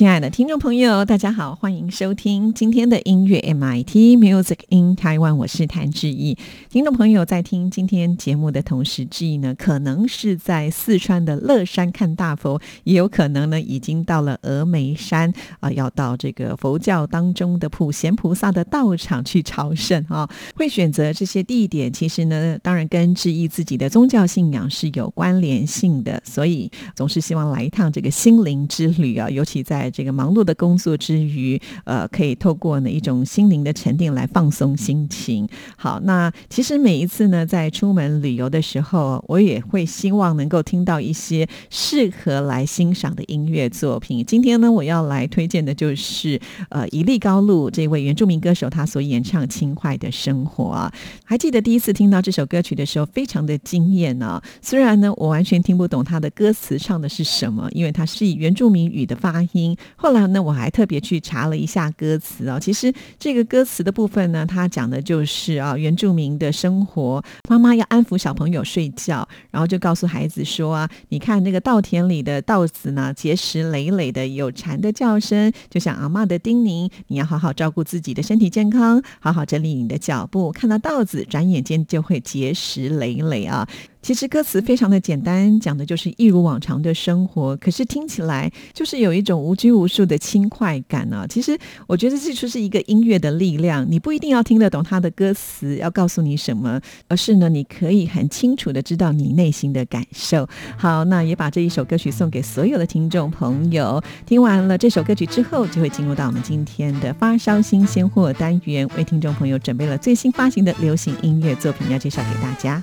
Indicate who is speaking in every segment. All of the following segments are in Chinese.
Speaker 1: 亲爱的听众朋友，大家好，欢迎收听今天的音乐 MIT Music in Taiwan，我是谭志毅。听众朋友在听今天节目的同时，志毅呢可能是在四川的乐山看大佛，也有可能呢已经到了峨眉山啊，要到这个佛教当中的普贤菩萨的道场去朝圣啊。会选择这些地点，其实呢，当然跟志毅自己的宗教信仰是有关联性的，所以总是希望来一趟这个心灵之旅啊，尤其在这个忙碌的工作之余，呃，可以透过呢一种心灵的沉淀来放松心情。好，那其实每一次呢，在出门旅游的时候，我也会希望能够听到一些适合来欣赏的音乐作品。今天呢，我要来推荐的就是呃，一粒高露这位原住民歌手他所演唱《轻快的生活》。还记得第一次听到这首歌曲的时候，非常的惊艳呢。虽然呢，我完全听不懂他的歌词唱的是什么，因为它是以原住民语的发音。后来呢，我还特别去查了一下歌词哦。其实这个歌词的部分呢，它讲的就是啊，原住民的生活。妈妈要安抚小朋友睡觉，然后就告诉孩子说啊，你看那个稻田里的稻子呢，结实累累的，有蝉的叫声，就像阿妈的叮咛，你要好好照顾自己的身体健康，好好整理你的脚步。看到稻子，转眼间就会结实累累啊。其实歌词非常的简单，讲的就是一如往常的生活，可是听起来就是有一种无拘无束的轻快感呢。其实我觉得这就是一个音乐的力量，你不一定要听得懂它的歌词要告诉你什么，而是呢，你可以很清楚的知道你内心的感受。好，那也把这一首歌曲送给所有的听众朋友。听完了这首歌曲之后，就会进入到我们今天的发烧新鲜货单元，为听众朋友准备了最新发行的流行音乐作品要介绍给大家。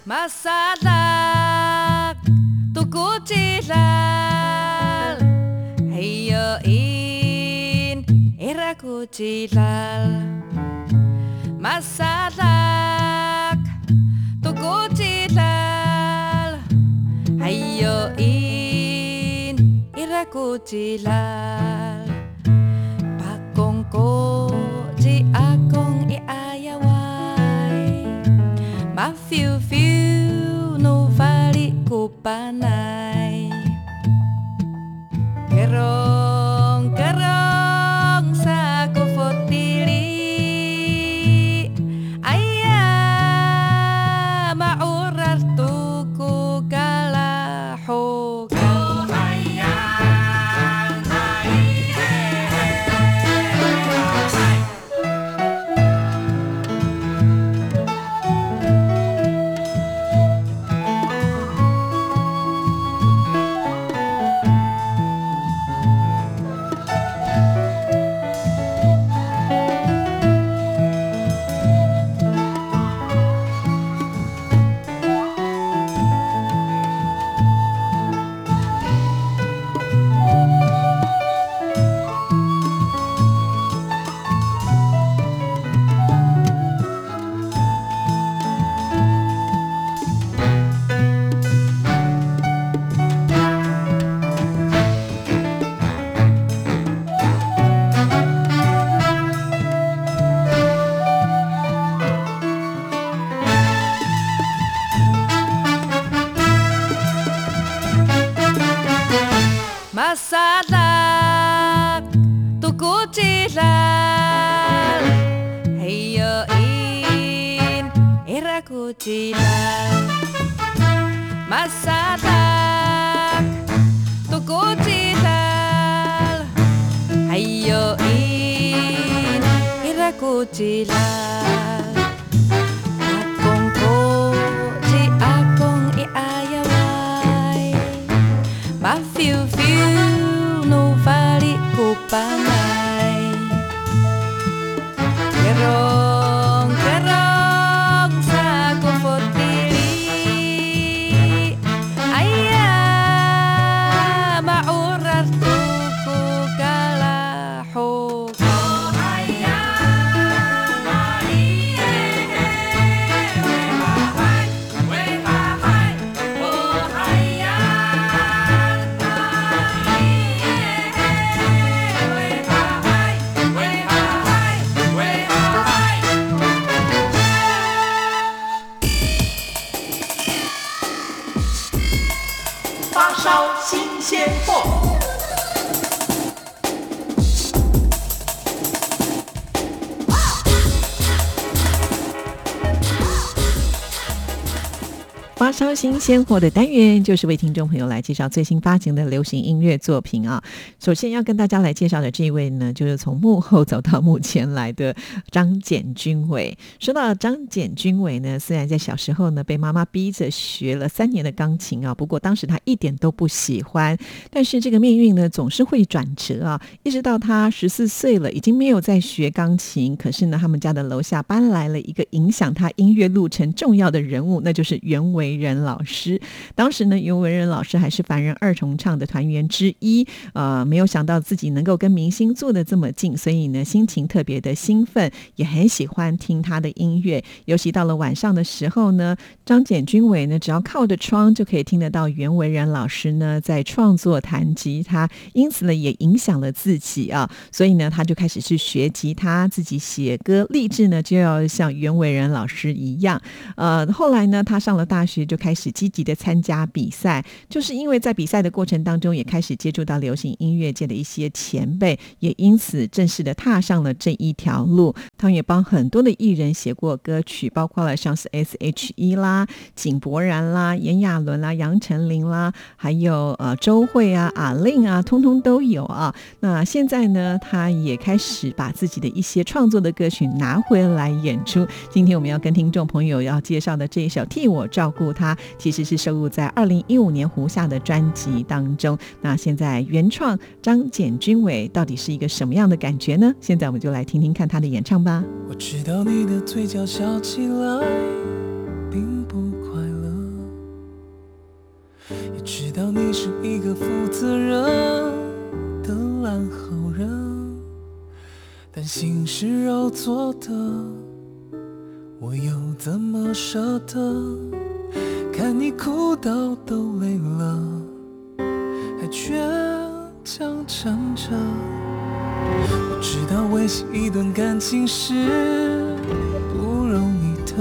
Speaker 2: Tuku cilal Heyo in cilal Masalak tuku cilal in iraku cilal banana. Massacina. Massacina. 发
Speaker 3: 烧新鲜货。
Speaker 1: 烧新鲜货的单元，就是为听众朋友来介绍最新发行的流行音乐作品啊。首先要跟大家来介绍的这一位呢，就是从幕后走到幕前来的张简君伟。说到张简君伟呢，虽然在小时候呢被妈妈逼着学了三年的钢琴啊，不过当时他一点都不喜欢。但是这个命运呢，总是会转折啊。一直到他十四岁了，已经没有在学钢琴，可是呢，他们家的楼下搬来了一个影响他音乐路程重要的人物，那就是袁惟。为仁老师，当时呢，尤文仁老师还是凡人二重唱的团员之一，呃，没有想到自己能够跟明星坐的这么近，所以呢，心情特别的兴奋，也很喜欢听他的音乐。尤其到了晚上的时候呢，张简君伟呢，只要靠着窗就可以听得到袁惟仁老师呢在创作弹吉他，因此呢，也影响了自己啊，所以呢，他就开始去学吉他，自己写歌，立志呢就要像袁惟仁老师一样。呃，后来呢，他上了大学。就开始积极的参加比赛，就是因为在比赛的过程当中，也开始接触到流行音乐界的一些前辈，也因此正式的踏上了这一条路。他也帮很多的艺人写过歌曲，包括了像是 S.H.E 啦、井柏然啦、炎亚纶啦、杨丞琳啦，还有呃周慧啊、阿令啊，通通都有啊。那现在呢，他也开始把自己的一些创作的歌曲拿回来演出。今天我们要跟听众朋友要介绍的这一首《替我照顾》。他其实是收录在二零一五年胡夏的专辑当中。那现在原创张简君伟到底是一个什么样的感觉呢？现在我们就来听听看他的演唱吧。
Speaker 4: 我知道你的嘴角笑起来并不快乐，也知道你是一个负责任的烂好人，但心是肉做的，我又怎么舍得？看你哭到都累了，还倔强撑着。我知道维系一段感情是不容易的，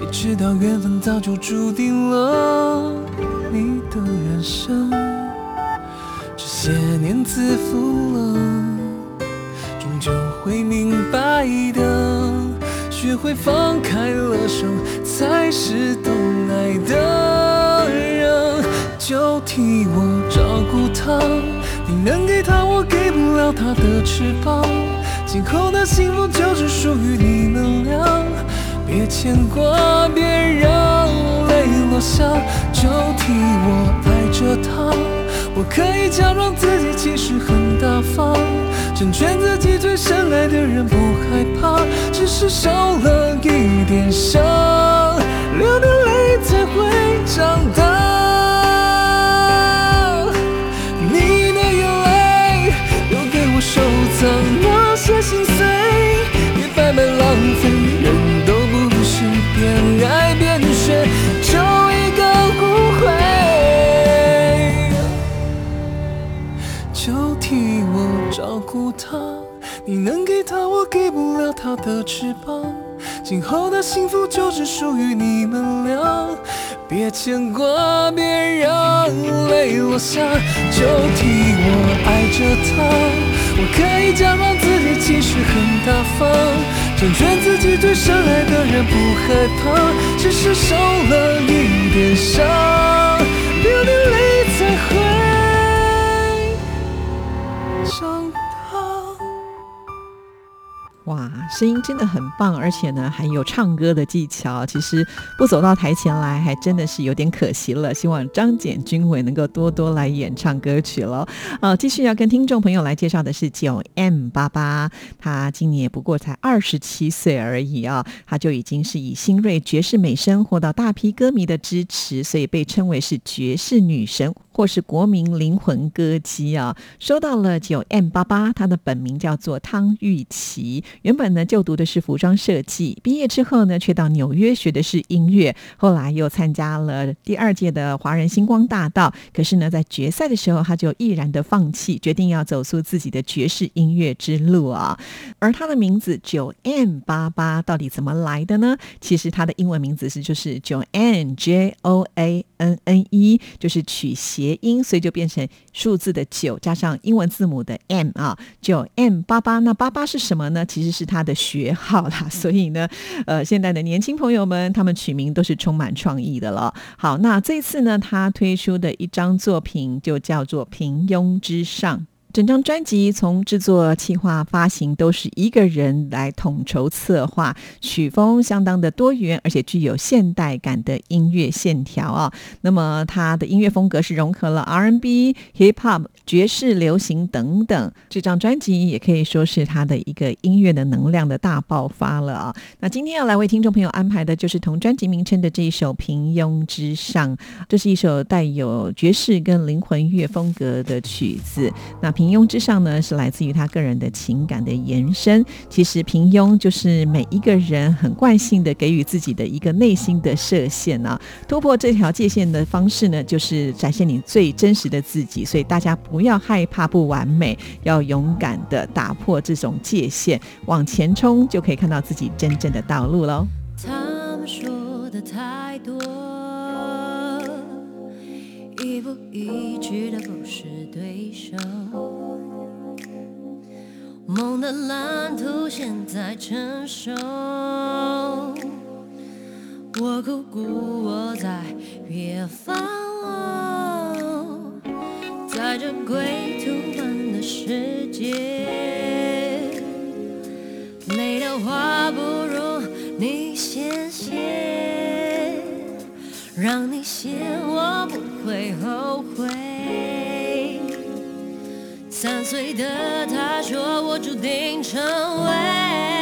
Speaker 4: 也知道缘分早就注定了你的人生。这些年自负了，就会明白的。学会放开了手，才是懂爱的人。就替我照顾他，你能给他我给不了他的翅膀。今后的幸福就只属于你们俩，别牵挂，别让泪落下。就替我爱着他，我可以假装自己其实很大方。成全自己最深爱的人，不害怕，只是受了一点伤，流的泪才会长大。你的眼泪留给我收藏，那些心碎，别白白浪费。给不了他的翅膀，今后的幸福就只属于你们俩。别牵挂，别让泪落下，就替我爱着他。我可以假装自己其实很大方，成全自己最深爱的人，不害怕，只是受了一点伤，流点泪
Speaker 1: why. 声音真的很棒，而且呢还有唱歌的技巧。其实不走到台前来，还真的是有点可惜了。希望张简君伟能够多多来演唱歌曲了。好，继续要跟听众朋友来介绍的是九 M 八八，他今年不过才二十七岁而已啊，他就已经是以新锐爵士美声获到大批歌迷的支持，所以被称为是爵士女神。或是国民灵魂歌姬啊，收到了九 M 八八，他的本名叫做汤玉琪，原本本呢就读的是服装设计，毕业之后呢却到纽约学的是音乐，后来又参加了第二届的华人星光大道，可是呢在决赛的时候他就毅然的放弃，决定要走出自己的爵士音乐之路啊。而他的名字九 N 八八到底怎么来的呢？其实他的英文名字是就是九 N J O A N N E，就是取谐音，所以就变成数字的九加上英文字母的 M 啊，九 M 八八。那八八是什么呢？其实是他的学号啦。所以呢，呃，现在的年轻朋友们他们取名都是充满创意的了。好，那这次呢，他推出的一张作品就叫做《平庸之上》。整张专辑从制作、企划、发行都是一个人来统筹策划，曲风相当的多元，而且具有现代感的音乐线条啊。那么他的音乐风格是融合了 R&B、Hip Hop、爵士、流行等等。这张专辑也可以说是他的一个音乐的能量的大爆发了啊。那今天要来为听众朋友安排的就是同专辑名称的这一首《平庸之上》，这是一首带有爵士跟灵魂乐风格的曲子。那平平庸之上呢，是来自于他个人的情感的延伸。其实平庸就是每一个人很惯性的给予自己的一个内心的设限啊。突破这条界限的方式呢，就是展现你最真实的自己。所以大家不要害怕不完美，要勇敢的打破这种界限，往前冲，就可以看到自己真正的道路喽。
Speaker 5: 他们说的太多，一步一句的不是对手。梦的蓝图现在成熟，我苦苦我在远方，在这归途般的世界，累的话不如你先写，让你写我不会后悔。三岁的他说我注定成为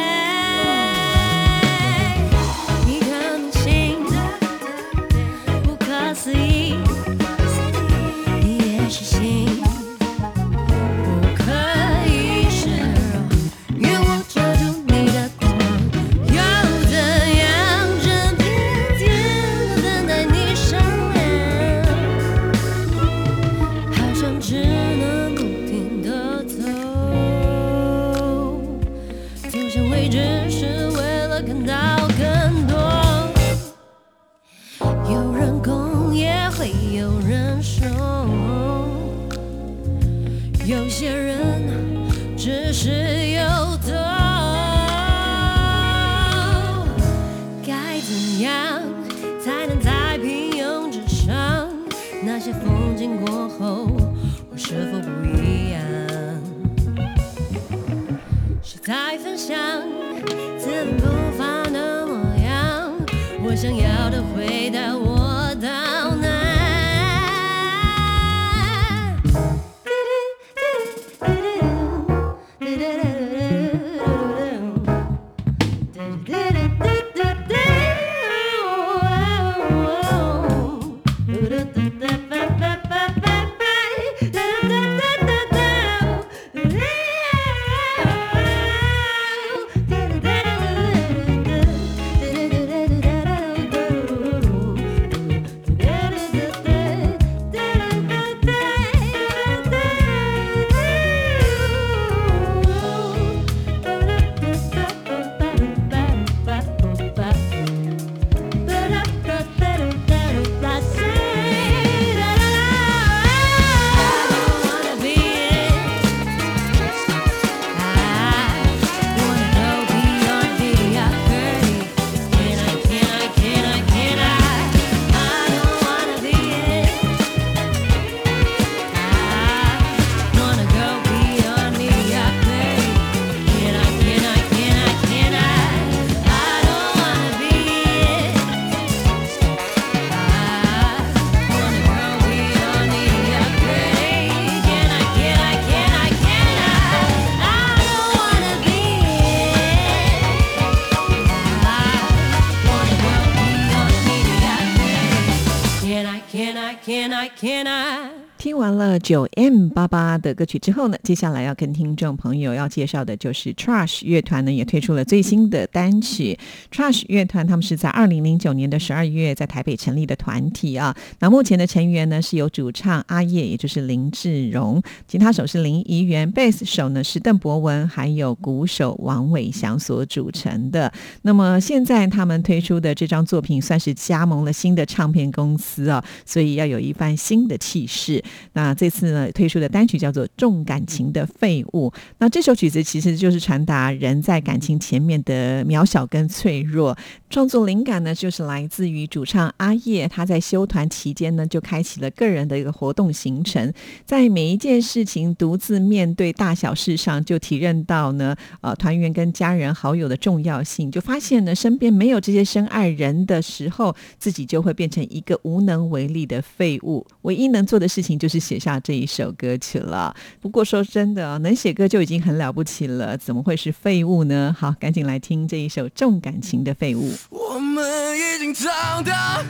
Speaker 1: 八的歌曲之后呢，接下来要跟听众朋友要介绍的就是 Trash 乐团呢，也推出了最新的单曲。Trash 乐团他们是在二零零九年的十二月在台北成立的团体啊。那目前的成员呢是由主唱阿叶，也就是林志荣，吉他手是林怡元，贝斯手呢是邓博文，还有鼓手王伟翔所组成的。那么现在他们推出的这张作品算是加盟了新的唱片公司啊，所以要有一番新的气势。那这次呢推出的单曲叫做《重感情的废物》。那这首曲子其实就是传达人在感情前面的渺小跟脆弱。创作灵感呢就是来自于主唱阿叶，他在休团期间呢就开启了个人的一个活动行程，在每一件事情独自面对大小事上，就体认到呢呃团员跟家人好友的重要性，就发现呢身边没有这些深爱人的时候，自己就会变成一个无能为力的废物。唯一能做的事情就是写下这一首歌曲了。不过说真的，能写歌就已经很了不起了，怎么会是废物呢？好，赶紧来听这一首重感情的废物。
Speaker 6: 我们已经长大，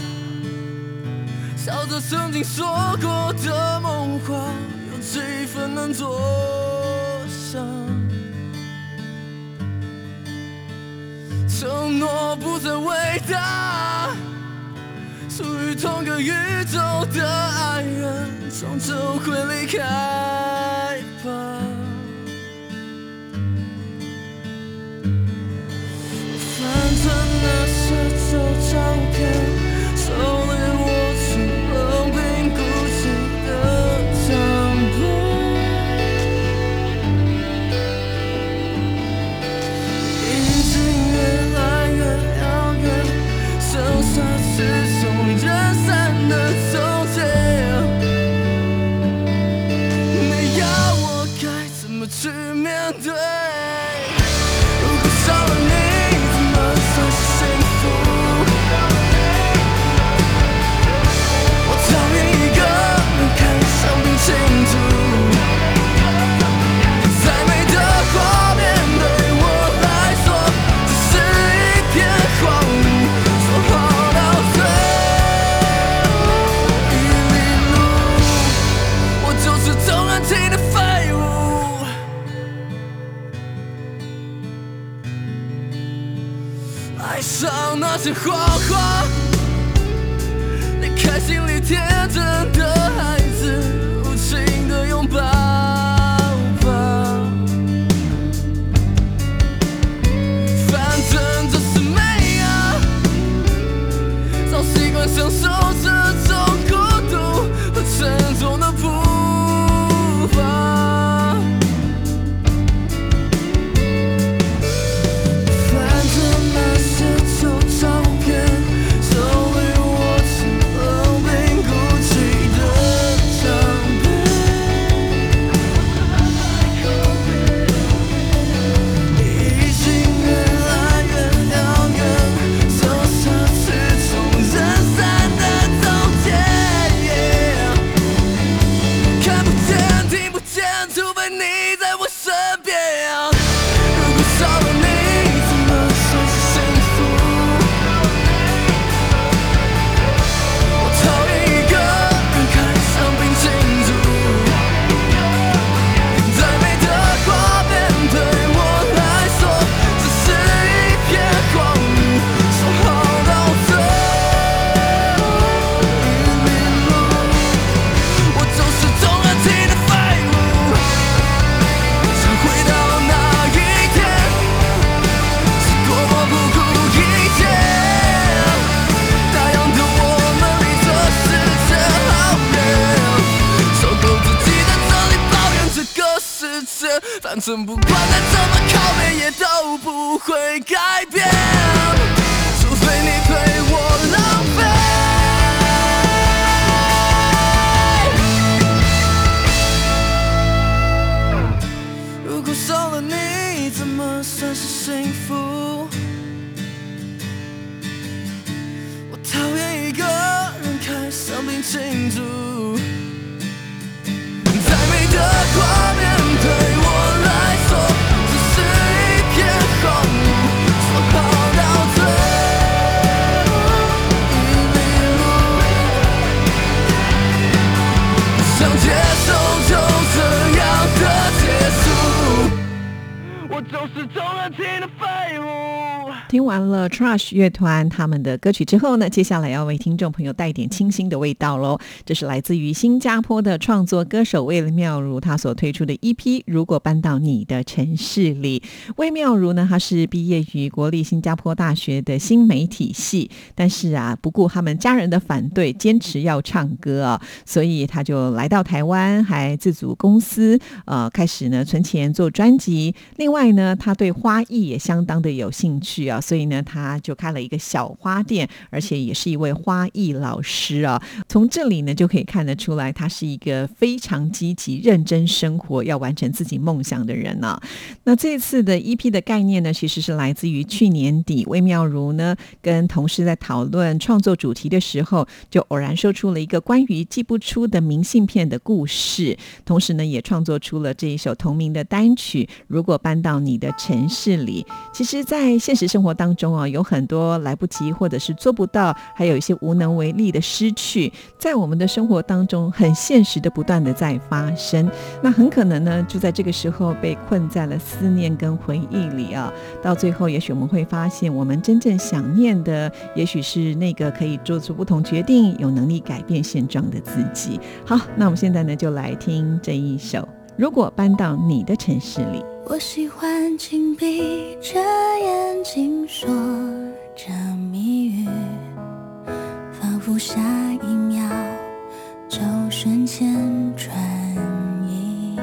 Speaker 6: 笑着曾经说过的梦话，有几分能做上？承诺不再伟大，属于同个宇宙的爱人，终究会离开吧。反正那些旧照片，
Speaker 1: 了 Trash 乐团他们的歌曲之后呢，接下来要为听众朋友带一点清新的味道喽。这是来自于新加坡的创作歌手魏妙如，他所推出的 EP《如果搬到你的城市里》。魏妙如呢，他是毕业于国立新加坡大学的新媒体系，但是啊，不顾他们家人的反对，坚持要唱歌啊，所以他就来到台湾，还自组公司，呃，开始呢存钱做专辑。另外呢，他对花艺也相当的有兴趣啊，所以呢，他就开了一个小花店，而且也是一位花艺老师啊。从这里呢，就可以看得出来，他是一个非常积极、认真生活、要完成自己梦想的人呢、那这次的 EP 的概念呢，其实是来自于去年底魏妙如呢跟同事在讨论创作主题的时候，就偶然说出了一个关于寄不出的明信片的故事，同时呢，也创作出了这一首同名的单曲。如果搬到你的城市里，其实，在现实生活当中啊，有很多来不及或者是做不到，还有一些无能为力的失去，在我们的生活当中很现实的不断的在发生。那很可能呢，就在这个时候被困在了思念跟回忆里啊。到最后，也许我们会发现，我们真正想念的，也许是那个可以做出不同决定、有能力改变现状的自己。好，那我们现在呢，就来听这一首《如果搬到你的城市里》。
Speaker 7: 我喜欢紧闭着眼睛说着谜语，仿佛下一秒就瞬间转移。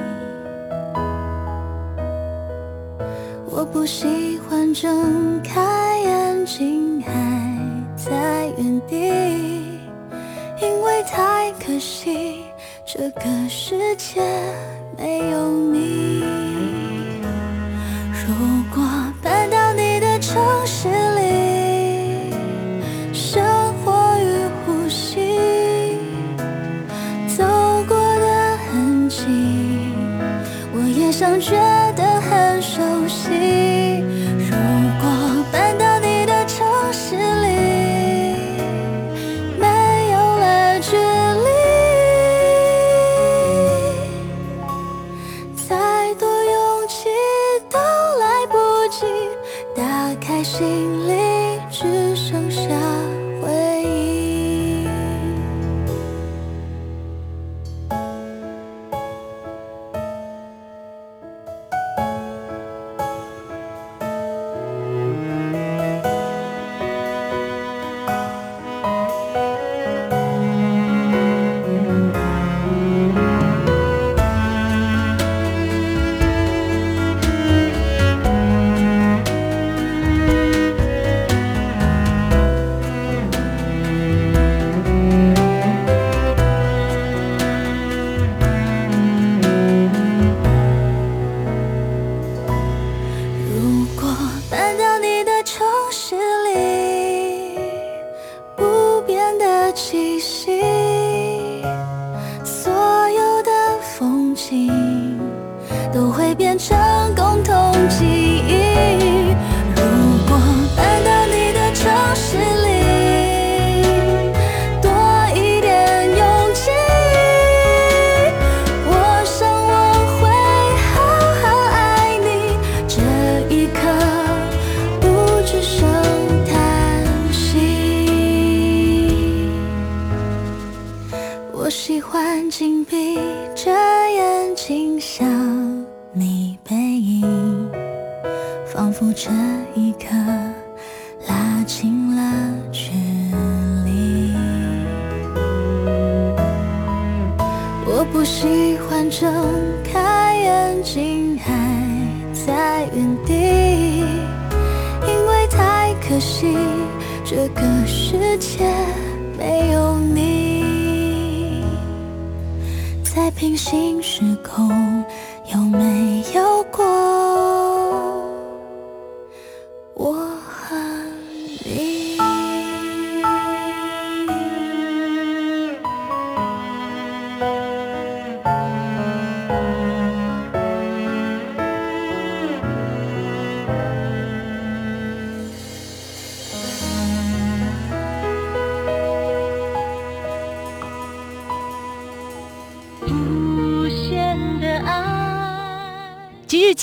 Speaker 7: 我不喜欢睁开眼睛还在原地，因为太可惜，这个世界没有你。城市里，生活与呼吸，走过的痕迹，我也想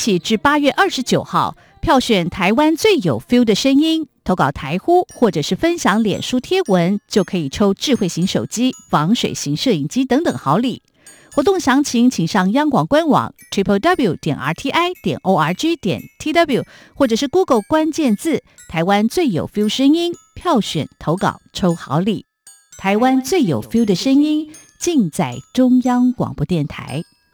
Speaker 1: 起
Speaker 8: 至八月二十九号，票选台湾最有 feel 的声音，投稿台呼或者是分享脸书贴文，就可以抽智慧型手机、防水型摄影机等等好礼。活动详情请上央广官网 triple w 点 r t i 点 o r g 点 t w，或者是 Google 关键字“台湾最有 feel 声音”，票选投稿抽好礼。台湾最有 feel 的声音，尽在中央广播电台。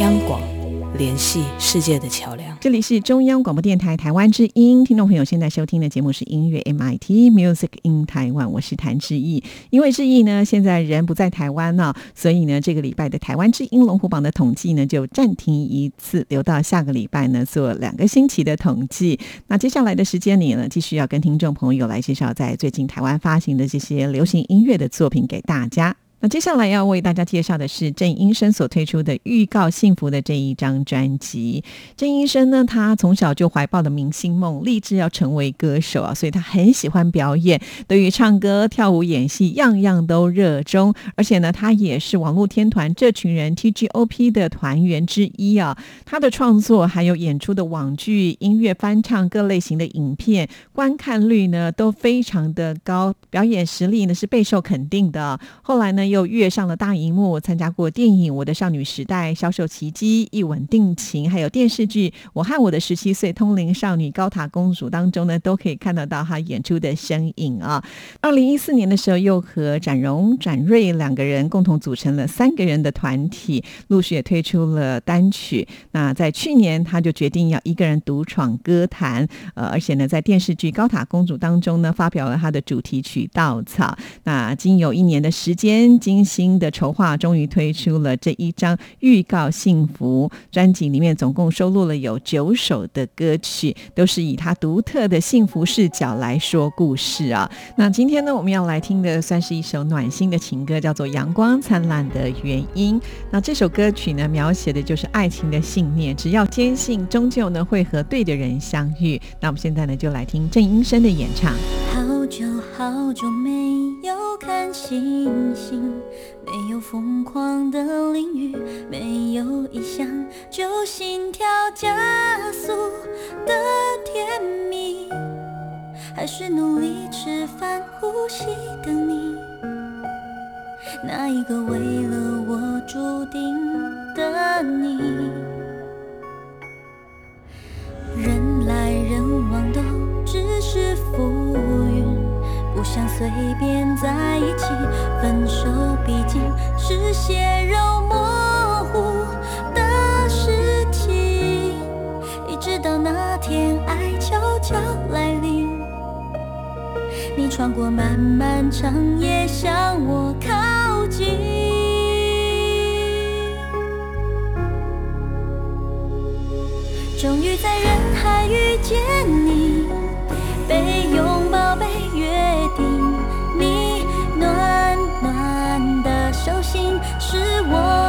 Speaker 9: 央广，联系世界的桥梁。
Speaker 1: 这里是中央广播电台台湾之音，听众朋友现在收听的节目是音乐 MIT Music in Taiwan，我是谭志毅。因为志毅呢现在人不在台湾呢、所以呢这个礼拜的台湾之音龙虎榜的统计呢就暂停一次，留到下个礼拜呢做两个星期的统计。那接下来的时间里呢，继续要跟听众朋友来介绍在最近台湾发行的这些流行音乐的作品给大家。那接下来要为大家介绍的是郑医生所推出的《预告幸福》的这一张专辑。郑医生呢，他从小就怀抱的明星梦，立志要成为歌手啊，所以他很喜欢表演，对于唱歌、跳舞、演戏，样样都热衷。而且呢，他也是网络天团这群人 TGOP 的团员之一啊。他的创作还有演出的网剧、音乐翻唱各类型的影片，观看率呢都非常的高，表演实力呢是备受肯定的。后来呢，又跃上了大荧幕，参加过电影《我的少女时代》《销售奇迹》《一吻定情》，还有电视剧《我和我的十七岁通灵少女高塔公主》当中呢，都可以看得到她演出的身影啊。二零一四年的时候，又和展荣、展瑞两个人共同组成了三个人的团体，陆续也推出了单曲。那在去年，他就决定要一个人独闯歌坛，呃，而且呢，在电视剧《高塔公主》当中呢，发表了他的主题曲《稻草》。那经有一年的时间精心的筹划，终于推出了这一张预告幸福专辑，里面总共收录了有九首的歌曲，都是以他独特的幸福视角来说故事啊。那今天呢，我们要来听的算是一首暖心的情歌，叫做《阳光灿烂的原因》。那这首歌曲呢，描写的就是爱情的信念，只要坚信，终究呢会和对的人相遇。那我们现在呢，就来听郑英生的演唱。
Speaker 7: 好久好久没有看星星，没有疯狂的淋雨，没有一想就心跳加速的甜蜜，还是努力吃饭呼吸的你，那一个为了我注定的你。人来人往都只是浮，不想随便在一起。分手毕竟是血肉模糊的事情，一直到那天爱悄悄来临，你穿过漫漫长夜向我靠近。终于在人海遇见你，被拥抱，被是我。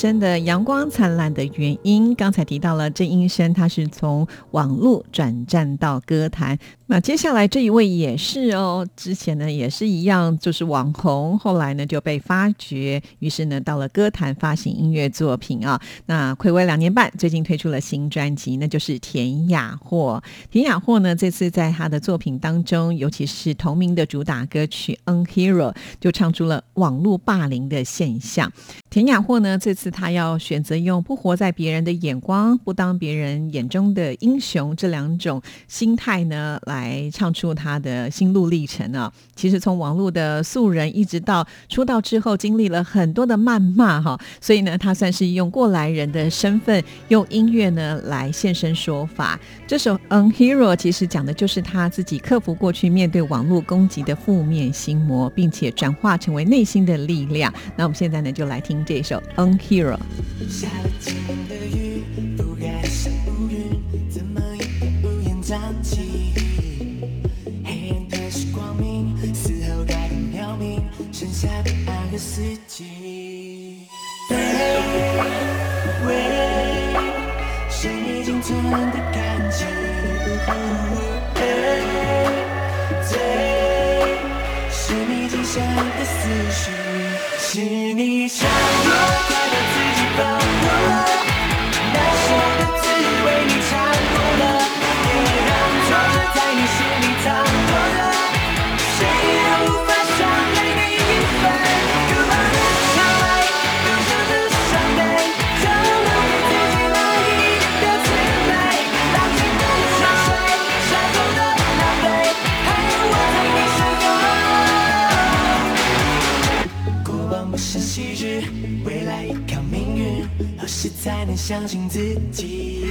Speaker 1: 生的阳光灿烂的原因，刚才提到了郑英生，他是从网络转战到歌坛。那接下来这一位也是哦，之前呢也是一样，就是网红，后来呢就被发掘，于是呢到了歌坛发行音乐作品啊。那暌违两年半，最近推出了新专辑，那就是田雅霍。田雅霍呢这次在他的作品当中，尤其是同名的主打歌曲《Unhero》，就唱出了网络霸凌的现象。田雅霍呢，这次他要选择用不活在别人的眼光，不当别人眼中的英雄这两种心态呢，来唱出他的心路历程啊。其实从网络的素人一直到出道之后，经历了很多的谩骂哈，所以呢，他算是用过来人的身份，用音乐呢来现身说法。这首《Unhero》其实讲的就是他自己克服过去面对网络攻击的负面心魔，并且转化成为内心的力量。那我们现在呢，就来听这首《Unhero》。
Speaker 10: 下了几年的雨，覆盖上乌云，怎么也无言站起？黑暗的是光明，死后改变渺冥，剩下的爱和四季。飞，喂，生命仅存的感情。嘿，醉，是你今生的思绪，是你想过的相信自己？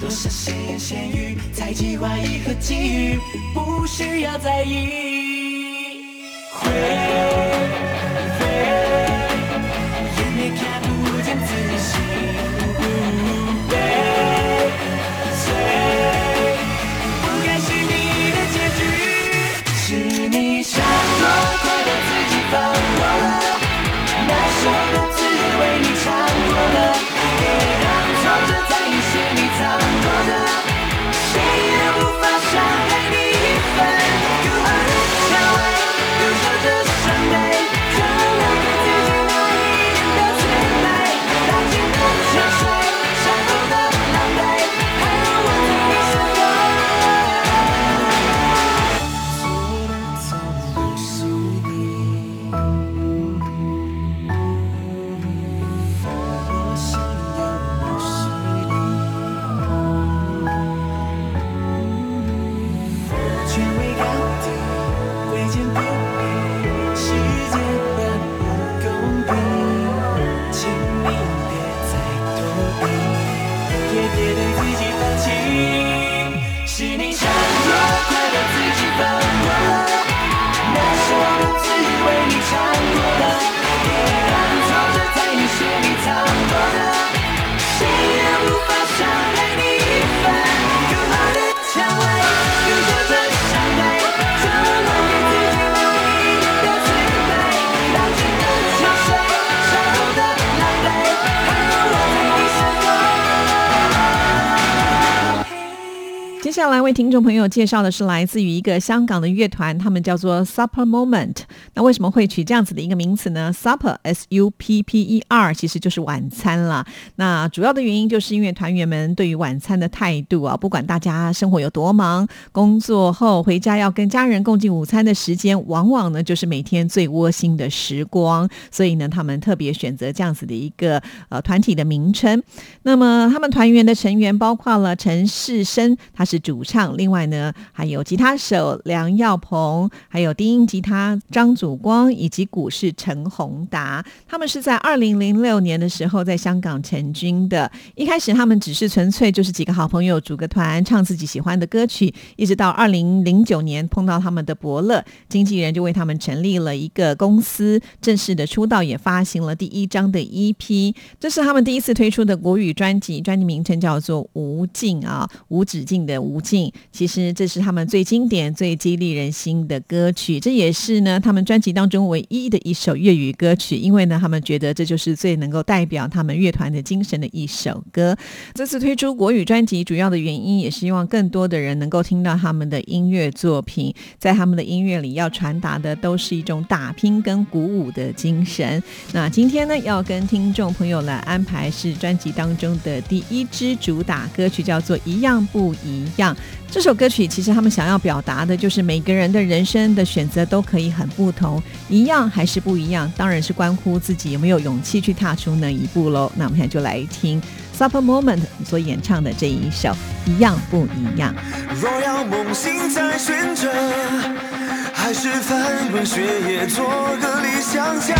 Speaker 10: 多少闲言闲语，猜忌怀疑和觊觎，不需要在意。
Speaker 1: 为听众朋友介绍的是来自于一个香港的乐团，他们叫做 Supper Moment。那为什么会取这样子的一个名词呢？Supper S U P P E R 其实就是晚餐了。那主要的原因就是因为团员们对于晚餐的态度啊，不管大家生活有多忙，工作后回家要跟家人共进午餐的时间，往往呢就是每天最窝心的时光。所以呢，他们特别选择这样子的一个呃团体的名称。那么他们团员的成员包括了陈世生，他是主唱；另外呢，还有吉他手梁耀鹏，还有低音吉他张祖光，以及鼓士陈宏达。他们是在二零零六年的时候在香港成军的。一开始他们只是纯粹就是几个好朋友组个团，唱自己喜欢的歌曲。一直到二零零九年碰到他们的伯乐，经纪人就为他们成立了一个公司，正式的出道，也发行了第一张的 EP。这是他们第一次推出的国语专辑，专辑名称叫做《无尽》啊，无止境的无尽。其实这是他们最经典、最激励人心的歌曲，这也是呢他们专辑当中唯一的一首粤语歌曲，因为呢他们觉得这就是最能够代表他们乐团的精神的一首歌。这次推出国语专辑，主要的原因也是希望更多的人能够听到他们的音乐作品，在他们的音乐里要传达的都是一种打拼跟鼓舞的精神。那今天呢，要跟听众朋友来安排是专辑当中的第一支主打歌曲，叫做《一样不一样》。这首歌曲其实他们想要表达的就是每个人的人生的选择都可以很不同，一样还是不一样，当然是关乎自己有没有勇气去踏出那一步喽。那我们现在就来听 Super Moment 所演唱的这一首《一样不一样》。
Speaker 11: 若要梦醒再选择，还是翻滚血液做个理想家。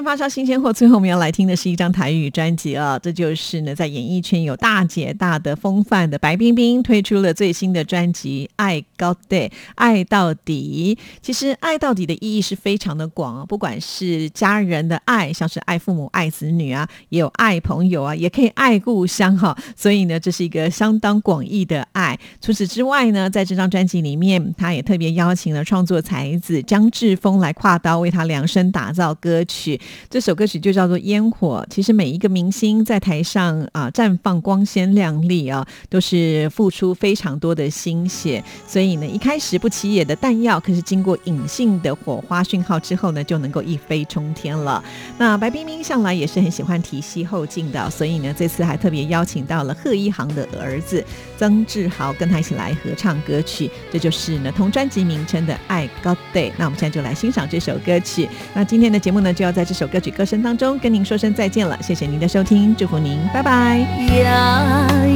Speaker 1: 天发烧新鲜货，最后我们要来听的是一张台语专辑啊，这就是呢在演艺圈有大姐大的风范的白冰冰推出了最新的专辑《爱高 day 爱到底》。其实爱到底的意义是非常的广啊，不管是家人的爱，像是爱父母、爱子女啊，也有爱朋友啊，也可以爱故乡哈。所以呢，这是一个相当广义的爱。除此之外呢，在这张专辑里面，他也特别邀请了创作才子张志峰来跨刀为他量身打造歌曲。这首歌曲就叫做《烟火》。其实每一个明星在台上啊绽放光鲜亮丽啊，都是付出非常多的心血。所以呢，一开始不起眼的弹药，可是经过隐性的火花讯号之后呢，就能够一飞冲天了。那白冰冰向来也是很喜欢提携后进的，所以呢，这次还特别邀请到了贺一航的儿子曾志豪跟他一起来合唱歌曲。这就是呢同专辑名称的《爱 God Day》。那我们现在就来欣赏这首歌曲。那今天的节目呢，就要在这首歌曲歌声当中跟您说声再见了。谢谢您的收听，祝福您，拜拜。
Speaker 12: 夜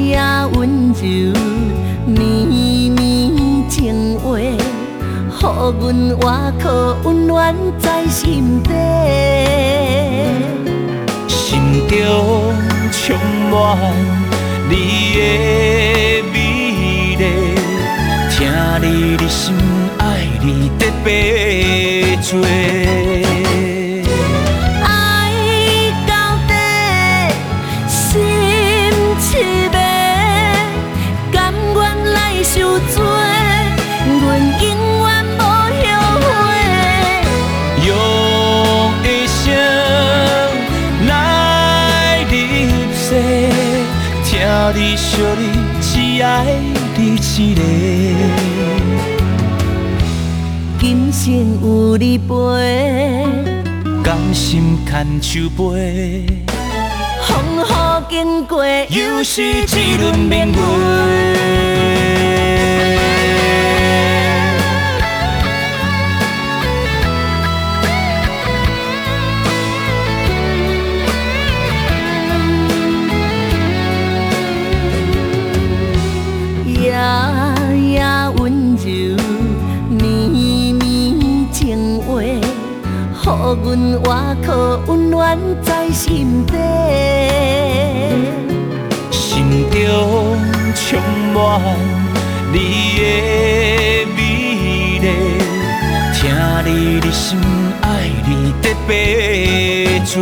Speaker 12: 夜温柔，绵绵情话，予阮活靠温暖在心底。
Speaker 13: 心中充满你的美丽，疼你的心爱你特别多。惜你，只爱你一个。
Speaker 12: 今生有你陪，
Speaker 13: 甘心牵手飞，
Speaker 12: 风雨经过，
Speaker 13: 又是一轮明月。
Speaker 12: 阮活靠温暖在心底。
Speaker 13: 心中充满你的美丽，听你的心爱你特别多。